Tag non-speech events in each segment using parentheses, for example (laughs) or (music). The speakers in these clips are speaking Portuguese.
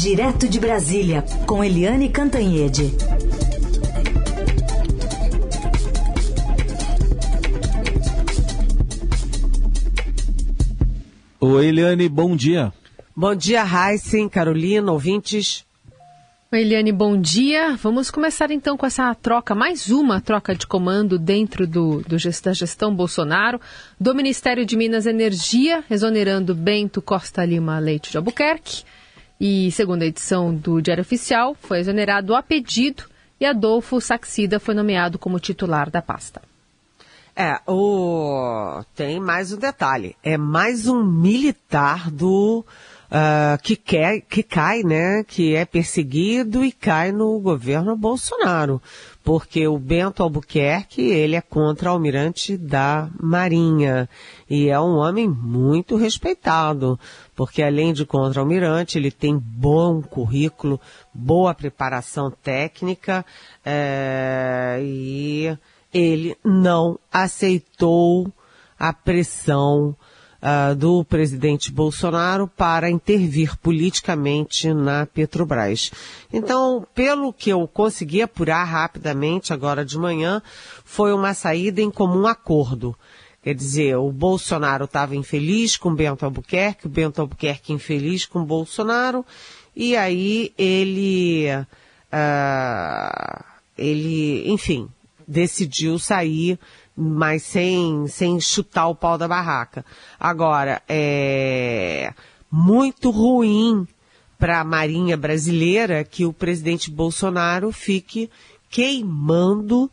Direto de Brasília, com Eliane Cantanhede. Oi, Eliane, bom dia. Bom dia, Heisen, Carolina, ouvintes. Oi, Eliane, bom dia. Vamos começar então com essa troca, mais uma troca de comando dentro do, do da gestão Bolsonaro, do Ministério de Minas e Energia, exonerando Bento Costa Lima Leite de Albuquerque. E, segundo a edição do Diário Oficial, foi exonerado a pedido e Adolfo Saxida foi nomeado como titular da pasta. É, o... tem mais um detalhe. É mais um militar do uh, que, quer, que cai, né, que é perseguido e cai no governo Bolsonaro. Porque o Bento Albuquerque, ele é contra-almirante da Marinha. E é um homem muito respeitado. Porque além de contra-almirante, ele tem bom currículo, boa preparação técnica, é, e ele não aceitou a pressão uh, do presidente Bolsonaro para intervir politicamente na Petrobras. Então, pelo que eu consegui apurar rapidamente agora de manhã, foi uma saída em comum acordo. Quer dizer, o Bolsonaro estava infeliz com Bento Albuquerque, o Bento Albuquerque infeliz com Bolsonaro, e aí ele, uh, ele, enfim, decidiu sair mas sem, sem chutar o pau da barraca. Agora, é muito ruim para a Marinha Brasileira que o presidente Bolsonaro fique queimando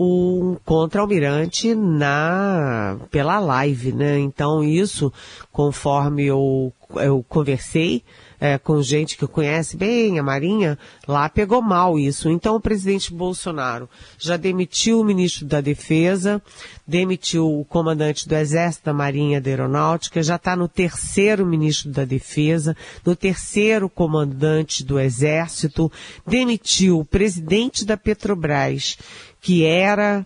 um contra-almirante na pela live, né? Então isso, conforme eu, eu conversei, é, com gente que conhece bem a Marinha, lá pegou mal isso. Então o presidente Bolsonaro já demitiu o ministro da Defesa, demitiu o comandante do Exército, da Marinha, da Aeronáutica, já está no terceiro ministro da Defesa, no terceiro comandante do Exército, demitiu o presidente da Petrobras, que era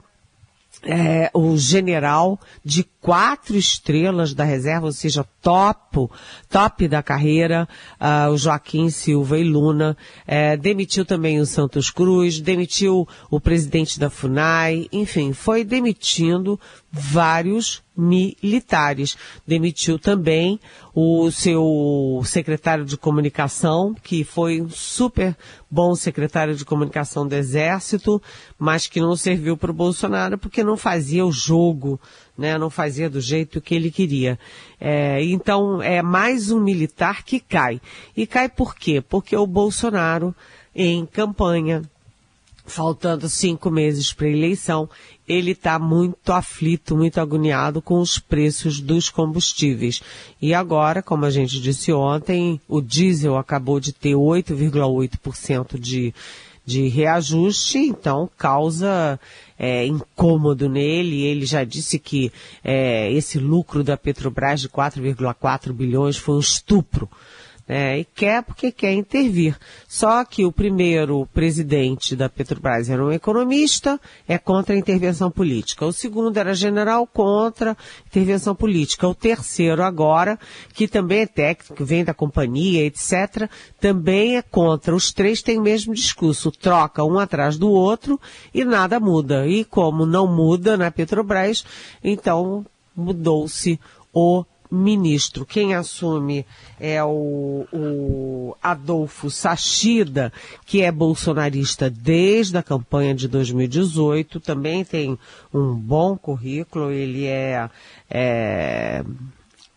é, o general de quatro estrelas da reserva, ou seja, top, top da carreira, uh, o Joaquim Silva e Luna, é, demitiu também o Santos Cruz, demitiu o presidente da FUNAI, enfim, foi demitindo vários militares. Demitiu também o seu secretário de comunicação, que foi um super bom secretário de comunicação do Exército, mas que não serviu para o Bolsonaro porque não fazia o jogo, né? Não fazia do jeito que ele queria. É, então é mais um militar que cai. E cai por quê? Porque o Bolsonaro, em campanha, faltando cinco meses para a eleição, ele está muito aflito, muito agoniado com os preços dos combustíveis. E agora, como a gente disse ontem, o diesel acabou de ter 8,8% de, de reajuste, então causa é, incômodo nele. Ele já disse que é, esse lucro da Petrobras de 4,4 bilhões foi um estupro é, e quer porque quer intervir. Só que o primeiro presidente da Petrobras era um economista, é contra a intervenção política. O segundo era general contra intervenção política. O terceiro agora, que também é técnico, vem da companhia, etc., também é contra. Os três têm o mesmo discurso, troca um atrás do outro e nada muda. E como não muda na Petrobras, então mudou-se o ministro. Quem assume é o, o Adolfo Sachida, que é bolsonarista desde a campanha de 2018, também tem um bom currículo, ele é, é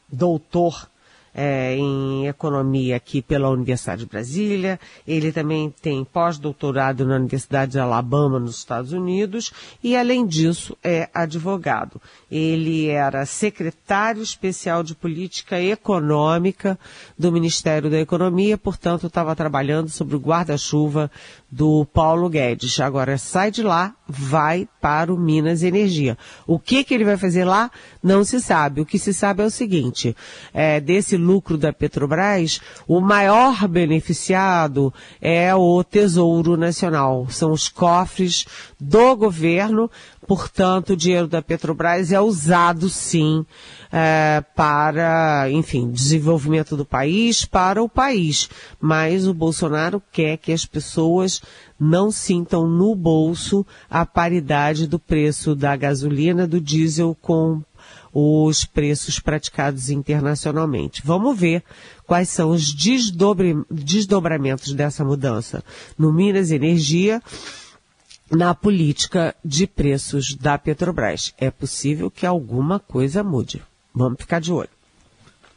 doutor é, em economia aqui pela Universidade de Brasília. Ele também tem pós-doutorado na Universidade de Alabama, nos Estados Unidos, e além disso é advogado. Ele era secretário especial de política econômica do Ministério da Economia, portanto estava trabalhando sobre o guarda-chuva do Paulo Guedes. Agora sai de lá, vai para o Minas Energia. O que que ele vai fazer lá? Não se sabe. O que se sabe é o seguinte, é, desse lucro da Petrobras, o maior beneficiado é o Tesouro Nacional. São os cofres do governo Portanto, o dinheiro da Petrobras é usado sim é, para, enfim, desenvolvimento do país, para o país. Mas o Bolsonaro quer que as pessoas não sintam no bolso a paridade do preço da gasolina, do diesel com os preços praticados internacionalmente. Vamos ver quais são os desdobramentos dessa mudança no Minas Energia, na política de preços da Petrobras. É possível que alguma coisa mude. Vamos ficar de olho.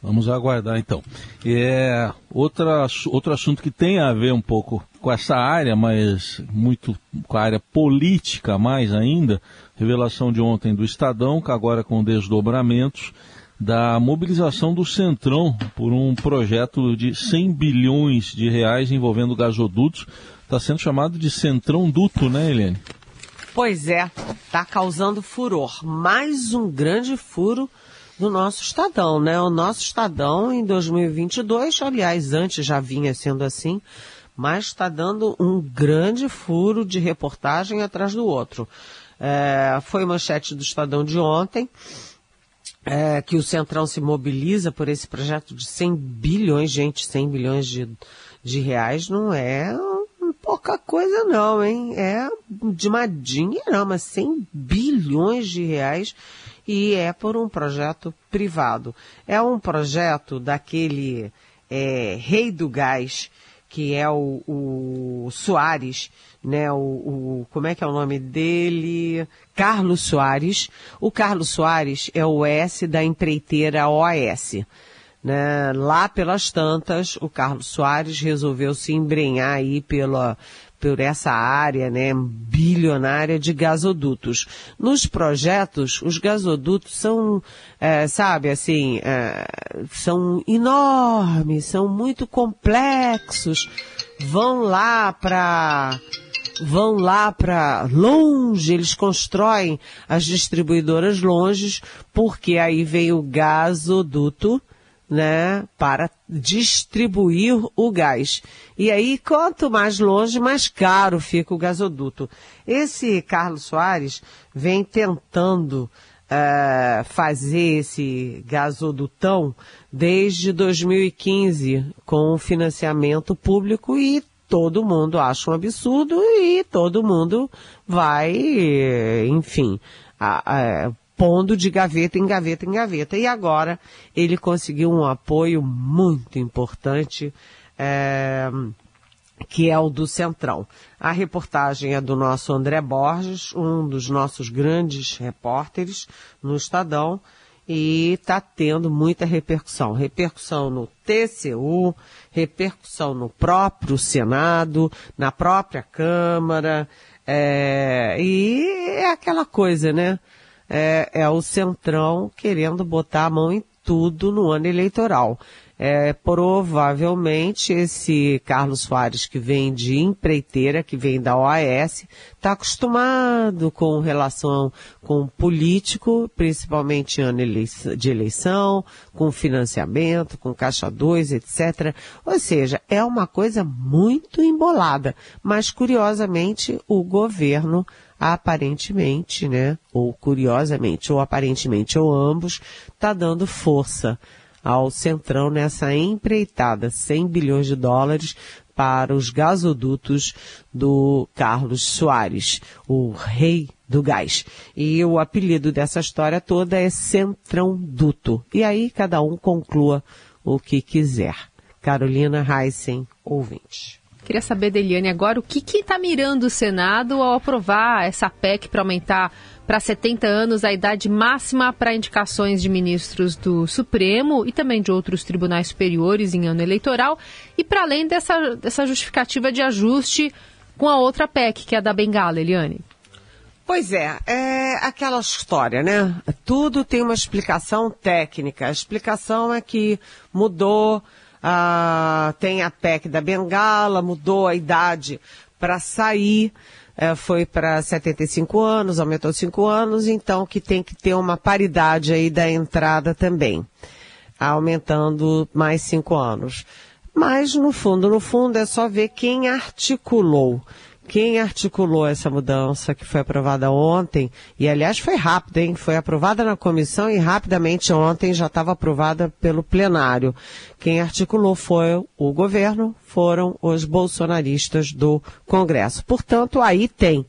Vamos aguardar então. É outra, outro assunto que tem a ver um pouco com essa área, mas muito com a área política mais ainda, revelação de ontem do Estadão, que agora com desdobramentos, da mobilização do Centrão por um projeto de 100 bilhões de reais envolvendo gasodutos. Está sendo chamado de Centrão Duto, né, Helene? Pois é, está causando furor. Mais um grande furo do nosso Estadão, né? O nosso Estadão em 2022, aliás, antes já vinha sendo assim, mas está dando um grande furo de reportagem atrás do outro. É, foi manchete do Estadão de ontem, é, que o Centrão se mobiliza por esse projeto de 100 bilhões, gente, 100 bilhões de, de reais não é pouca coisa não, hein? É de uma dinheirama, 100 bilhões de reais e é por um projeto privado. É um projeto daquele é, rei do gás, que é o, o Soares, né, o, o, como é que é o nome dele? Carlos Soares. O Carlos Soares é o S da empreiteira OAS. Né? Lá pelas tantas, o Carlos Soares resolveu se embrenhar aí pela, por essa área, né, bilionária de gasodutos. Nos projetos, os gasodutos são, é, sabe, assim, é, são enormes, são muito complexos, vão lá para vão lá para longe, eles constroem as distribuidoras longe, porque aí vem o gasoduto, né, para distribuir o gás. E aí, quanto mais longe, mais caro fica o gasoduto. Esse Carlos Soares vem tentando uh, fazer esse gasodutão desde 2015 com financiamento público e todo mundo acha um absurdo e todo mundo vai, enfim, a, a, pondo de gaveta em gaveta em gaveta. E agora ele conseguiu um apoio muito importante, é, que é o do Centrão. A reportagem é do nosso André Borges, um dos nossos grandes repórteres no Estadão, e está tendo muita repercussão. Repercussão no TCU, repercussão no próprio Senado, na própria Câmara, é, e é aquela coisa, né? É, é o Centrão querendo botar a mão em tudo no ano eleitoral é, provavelmente esse Carlos Soares que vem de empreiteira, que vem da OAS, está acostumado com relação com político, principalmente ano de eleição, com financiamento, com caixa 2, etc. Ou seja, é uma coisa muito embolada. Mas curiosamente o governo aparentemente, né, ou curiosamente, ou aparentemente, ou ambos, está dando força ao Centrão nessa empreitada 100 bilhões de dólares para os gasodutos do Carlos Soares, o rei do gás. E o apelido dessa história toda é Centrão Duto. E aí cada um conclua o que quiser. Carolina Heissen, ouvinte. Queria saber da Eliane agora o que está mirando o Senado ao aprovar essa PEC para aumentar para 70 anos a idade máxima para indicações de ministros do Supremo e também de outros tribunais superiores em ano eleitoral, e para além dessa, dessa justificativa de ajuste com a outra PEC, que é a da Bengala, Eliane. Pois é, é aquela história, né? Tudo tem uma explicação técnica. A explicação é que mudou, ah, tem a PEC da Bengala, mudou a idade para sair é, foi para 75 anos, aumentou 5 anos, então que tem que ter uma paridade aí da entrada também, aumentando mais 5 anos. Mas, no fundo, no fundo, é só ver quem articulou, Quem articulou essa mudança que foi aprovada ontem, e aliás foi rápido, hein? Foi aprovada na comissão e rapidamente ontem já estava aprovada pelo plenário. Quem articulou foi o governo, foram os bolsonaristas do Congresso. Portanto, aí tem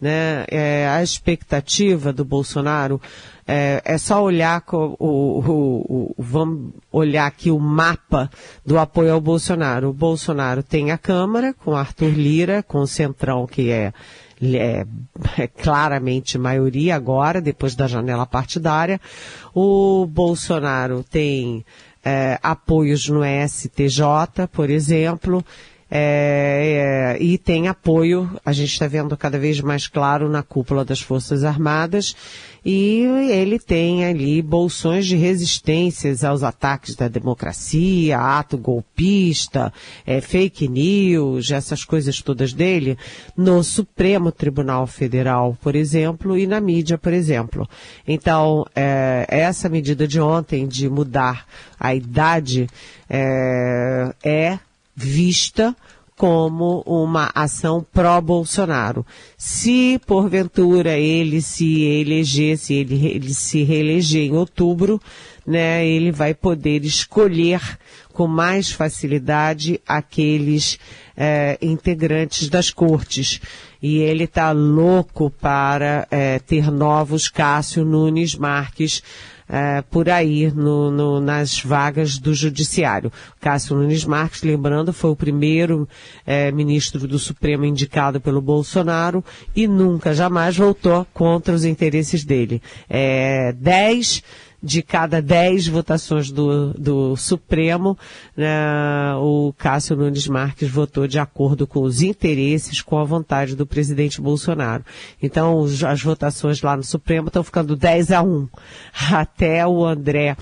né, é, a expectativa do Bolsonaro é, é só olhar o, o, o, vamos olhar aqui o mapa do apoio ao Bolsonaro. O Bolsonaro tem a Câmara com Arthur Lira, com o Centrão que é, é, é claramente maioria agora, depois da janela partidária. O Bolsonaro tem é, apoios no STJ, por exemplo, é, é, e tem apoio, a gente está vendo cada vez mais claro na cúpula das Forças Armadas, e ele tem ali bolsões de resistências aos ataques da democracia, ato golpista, é, fake news, essas coisas todas dele, no Supremo Tribunal Federal, por exemplo, e na mídia, por exemplo. Então, é, essa medida de ontem de mudar a idade é, é vista como uma ação pró-Bolsonaro. Se, porventura, ele se eleger, se ele, ele se reeleger em outubro, né, ele vai poder escolher com mais facilidade aqueles é, integrantes das cortes. E ele está louco para é, ter novos Cássio Nunes Marques é, por aí no, no, nas vagas do judiciário. Cássio Nunes Marques, lembrando, foi o primeiro é, ministro do Supremo indicado pelo Bolsonaro e nunca, jamais voltou contra os interesses dele. É, dez de cada dez votações do, do Supremo, né, o Cássio Nunes Marques votou de acordo com os interesses, com a vontade do presidente Bolsonaro. Então, as votações lá no Supremo estão ficando 10 a 1. Até o André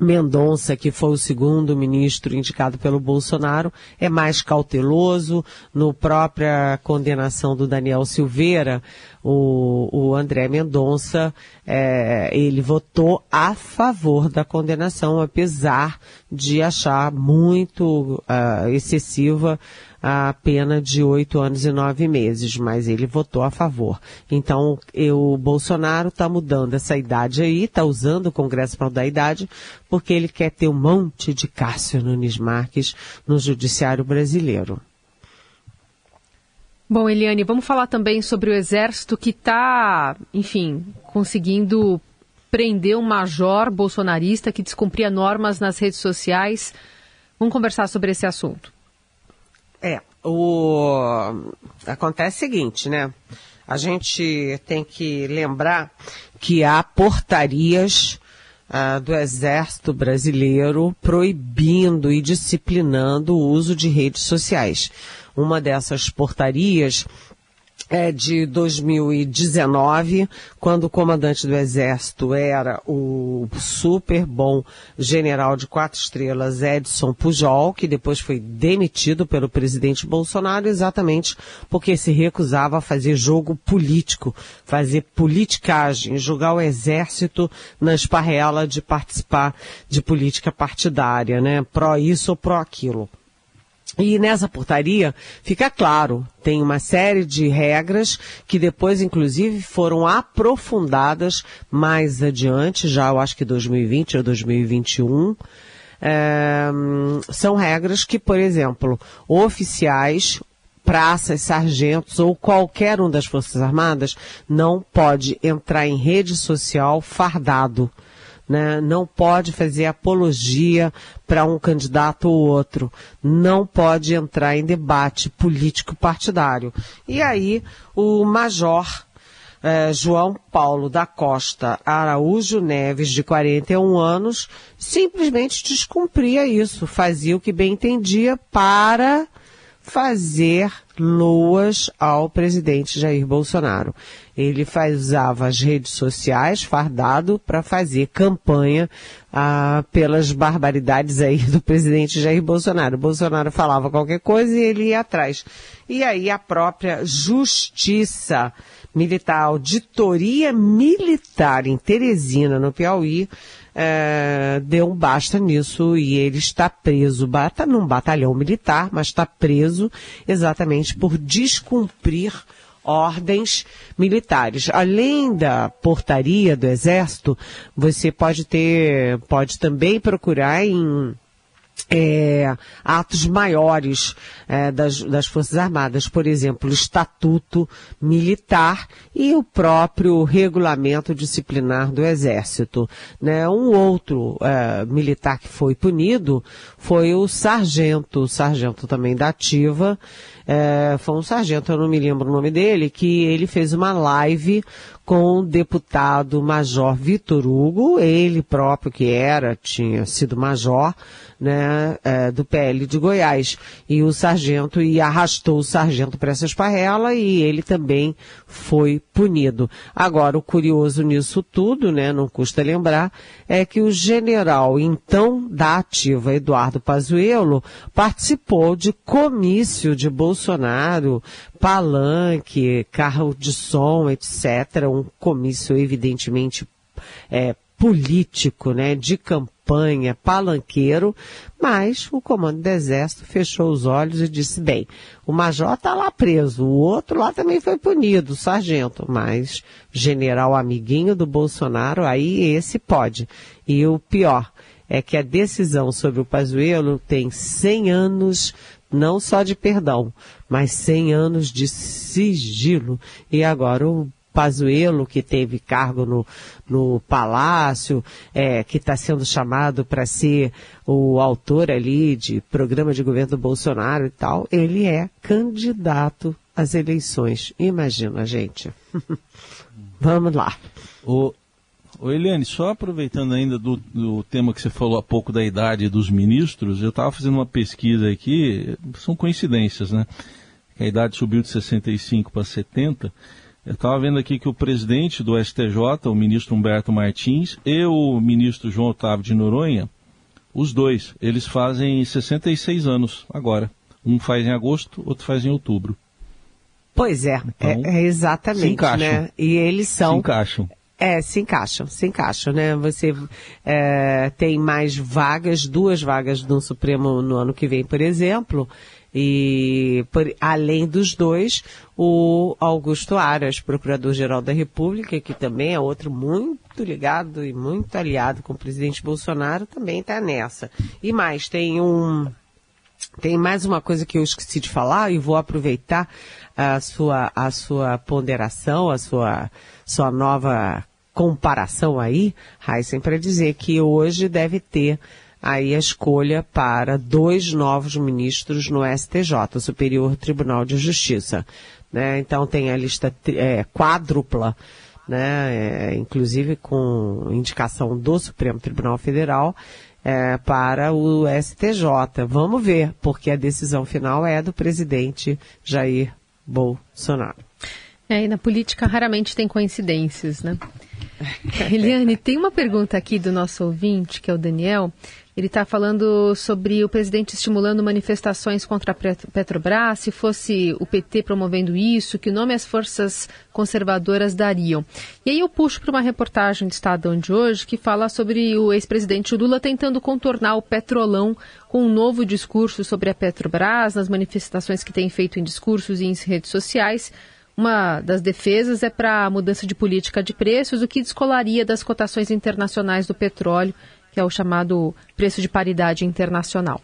Mendonça, que foi o segundo ministro indicado pelo Bolsonaro, é mais cauteloso. No própria condenação do Daniel Silveira, o, o André Mendonça, é, ele votou a favor da condenação, apesar de achar muito uh, excessiva a pena de oito anos e nove meses, mas ele votou a favor. Então, eu, o Bolsonaro está mudando essa idade aí, está usando o Congresso para mudar a idade, porque ele quer ter um monte de Cássio Nunes Marques no judiciário brasileiro. Bom, Eliane, vamos falar também sobre o Exército que está, enfim, conseguindo prender um major bolsonarista que descumpria normas nas redes sociais. Vamos conversar sobre esse assunto. É, o... acontece o seguinte, né? A gente tem que lembrar que há portarias uh, do Exército Brasileiro proibindo e disciplinando o uso de redes sociais. Uma dessas portarias é de 2019, quando o comandante do Exército era o super bom general de quatro estrelas Edson Pujol, que depois foi demitido pelo presidente Bolsonaro exatamente porque se recusava a fazer jogo político, fazer politicagem, jogar o Exército na esparrela de participar de política partidária, né? Pró isso ou pró aquilo. E nessa portaria fica claro, tem uma série de regras que depois, inclusive, foram aprofundadas mais adiante, já eu acho que 2020 ou 2021. É, são regras que, por exemplo, oficiais, praças, sargentos ou qualquer um das Forças Armadas não pode entrar em rede social fardado né? não pode fazer apologia para um candidato ou outro, não pode entrar em debate político partidário. E aí o major eh, João Paulo da Costa Araújo Neves, de 41 anos, simplesmente descumpria isso, fazia o que bem entendia para fazer loas ao presidente Jair Bolsonaro. Ele usava as redes sociais fardado para fazer campanha ah, pelas barbaridades aí do presidente Jair Bolsonaro. O Bolsonaro falava qualquer coisa e ele ia atrás. E aí a própria justiça militar, auditoria militar em Teresina, no Piauí, é, deu um basta nisso e ele está preso, está num batalhão militar, mas está preso exatamente por descumprir ordens militares. Além da portaria do Exército, você pode ter, pode também procurar em é, atos maiores é, das, das, Forças Armadas, por exemplo, o Estatuto Militar e o próprio Regulamento Disciplinar do Exército. Né? Um outro é, militar que foi punido foi o sargento, sargento também da ativa, é, foi um sargento, eu não me lembro o nome dele, que ele fez uma live com o deputado Major Vitor Hugo, ele próprio que era, tinha sido major, né, é, do PL de Goiás. E o sargento, e arrastou o sargento para essa esparrela e ele também foi punido. Agora, o curioso nisso tudo, né, não custa lembrar, é que o general, então, da ativa, Eduardo Pazuello, participou de comício de Bolsonaro, palanque, carro de som, etc., um comício evidentemente é, político, né, de campanha, palanqueiro, mas o comando do exército fechou os olhos e disse, bem, o major está lá preso, o outro lá também foi punido, o sargento, mas general amiguinho do Bolsonaro, aí esse pode. E o pior é que a decisão sobre o Pazuello tem 100 anos não só de perdão, mas 100 anos de sigilo. E agora o Pazuello, que teve cargo no, no Palácio, é, que está sendo chamado para ser o autor ali de programa de governo do Bolsonaro e tal, ele é candidato às eleições. Imagina, gente. (laughs) Vamos lá. O, o Eliane, só aproveitando ainda do, do, tema que você falou há pouco da idade dos ministros, eu estava fazendo uma pesquisa aqui, são coincidências, né? A idade subiu de 65 para 70. Eu estava vendo aqui que o presidente do STJ, o ministro Humberto Martins, e o ministro João Otávio de Noronha, os dois, eles fazem 66 anos agora. Um faz em agosto, outro faz em outubro. Pois é, então, é, é exatamente, né? E eles são... É, se encaixam, se encaixam, né? Você é, tem mais vagas, duas vagas no Supremo no ano que vem, por exemplo, e por, além dos dois, o Augusto Aras, Procurador-Geral da República, que também é outro muito ligado e muito aliado com o presidente Bolsonaro, também está nessa. E mais, tem um. Tem mais uma coisa que eu esqueci de falar e vou aproveitar a sua, a sua ponderação, a sua, sua nova comparação aí, Heisen, para dizer que hoje deve ter aí a escolha para dois novos ministros no STJ, o Superior Tribunal de Justiça. Né? Então tem a lista é, quádrupla, né? É, inclusive com indicação do Supremo Tribunal Federal, é, para o STJ. Vamos ver, porque a decisão final é do presidente Jair Bolsonaro. É, e na política raramente tem coincidências, né? (laughs) Eliane, tem uma pergunta aqui do nosso ouvinte, que é o Daniel. Ele está falando sobre o presidente estimulando manifestações contra a Petrobras, se fosse o PT promovendo isso, que nome as forças conservadoras dariam. E aí eu puxo para uma reportagem do Estadão de hoje que fala sobre o ex-presidente Lula tentando contornar o petrolão com um novo discurso sobre a Petrobras, nas manifestações que tem feito em discursos e em redes sociais. Uma das defesas é para a mudança de política de preços, o que descolaria das cotações internacionais do petróleo, que é o chamado preço de paridade internacional.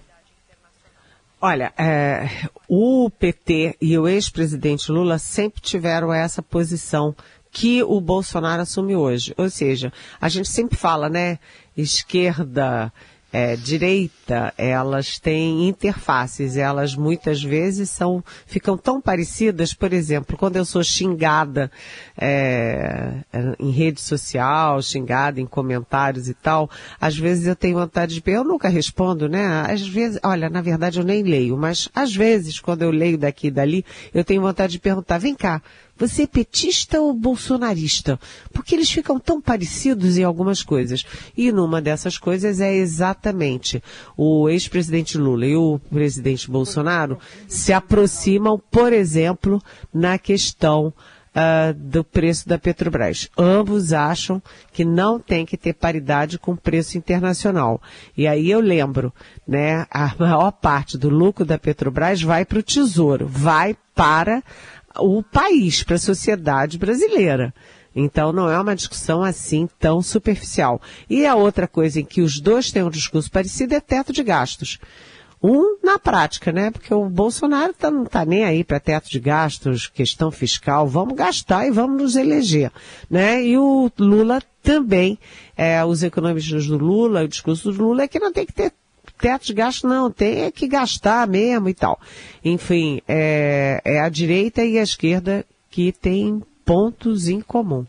Olha, é, o PT e o ex-presidente Lula sempre tiveram essa posição que o Bolsonaro assume hoje. Ou seja, a gente sempre fala, né, esquerda, é, direita, elas têm interfaces, elas muitas vezes são, ficam tão parecidas, por exemplo, quando eu sou xingada é, em rede social, xingada em comentários e tal, às vezes eu tenho vontade de, eu nunca respondo, né? Às vezes, olha, na verdade eu nem leio, mas às vezes quando eu leio daqui e dali, eu tenho vontade de perguntar, vem cá, você é petista ou bolsonarista? Porque eles ficam tão parecidos em algumas coisas. E numa dessas coisas é exatamente o ex-presidente Lula e o presidente Bolsonaro se aproximam, por exemplo, na questão uh, do preço da Petrobras. Ambos acham que não tem que ter paridade com o preço internacional. E aí eu lembro, né, a (laughs) maior parte do lucro da Petrobras vai para o Tesouro, vai para o país, para a sociedade brasileira. Então não é uma discussão assim tão superficial. E a outra coisa em que os dois têm um discurso parecido é teto de gastos. Um na prática, né? Porque o Bolsonaro tá, não está nem aí para teto de gastos, questão fiscal, vamos gastar e vamos nos eleger, né? E o Lula também, é, os economistas do Lula, o discurso do Lula é que não tem que ter teto de gasto, não, tem que gastar mesmo e tal. Enfim, é, é a direita e a esquerda que têm pontos em comum.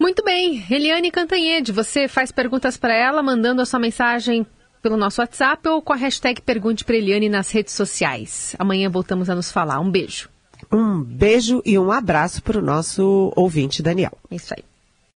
Muito bem, Eliane Cantanhede, você faz perguntas para ela mandando a sua mensagem pelo nosso WhatsApp ou com a hashtag Pergunte para Eliane nas redes sociais. Amanhã voltamos a nos falar. Um beijo. Um beijo e um abraço para o nosso ouvinte Daniel. É isso aí.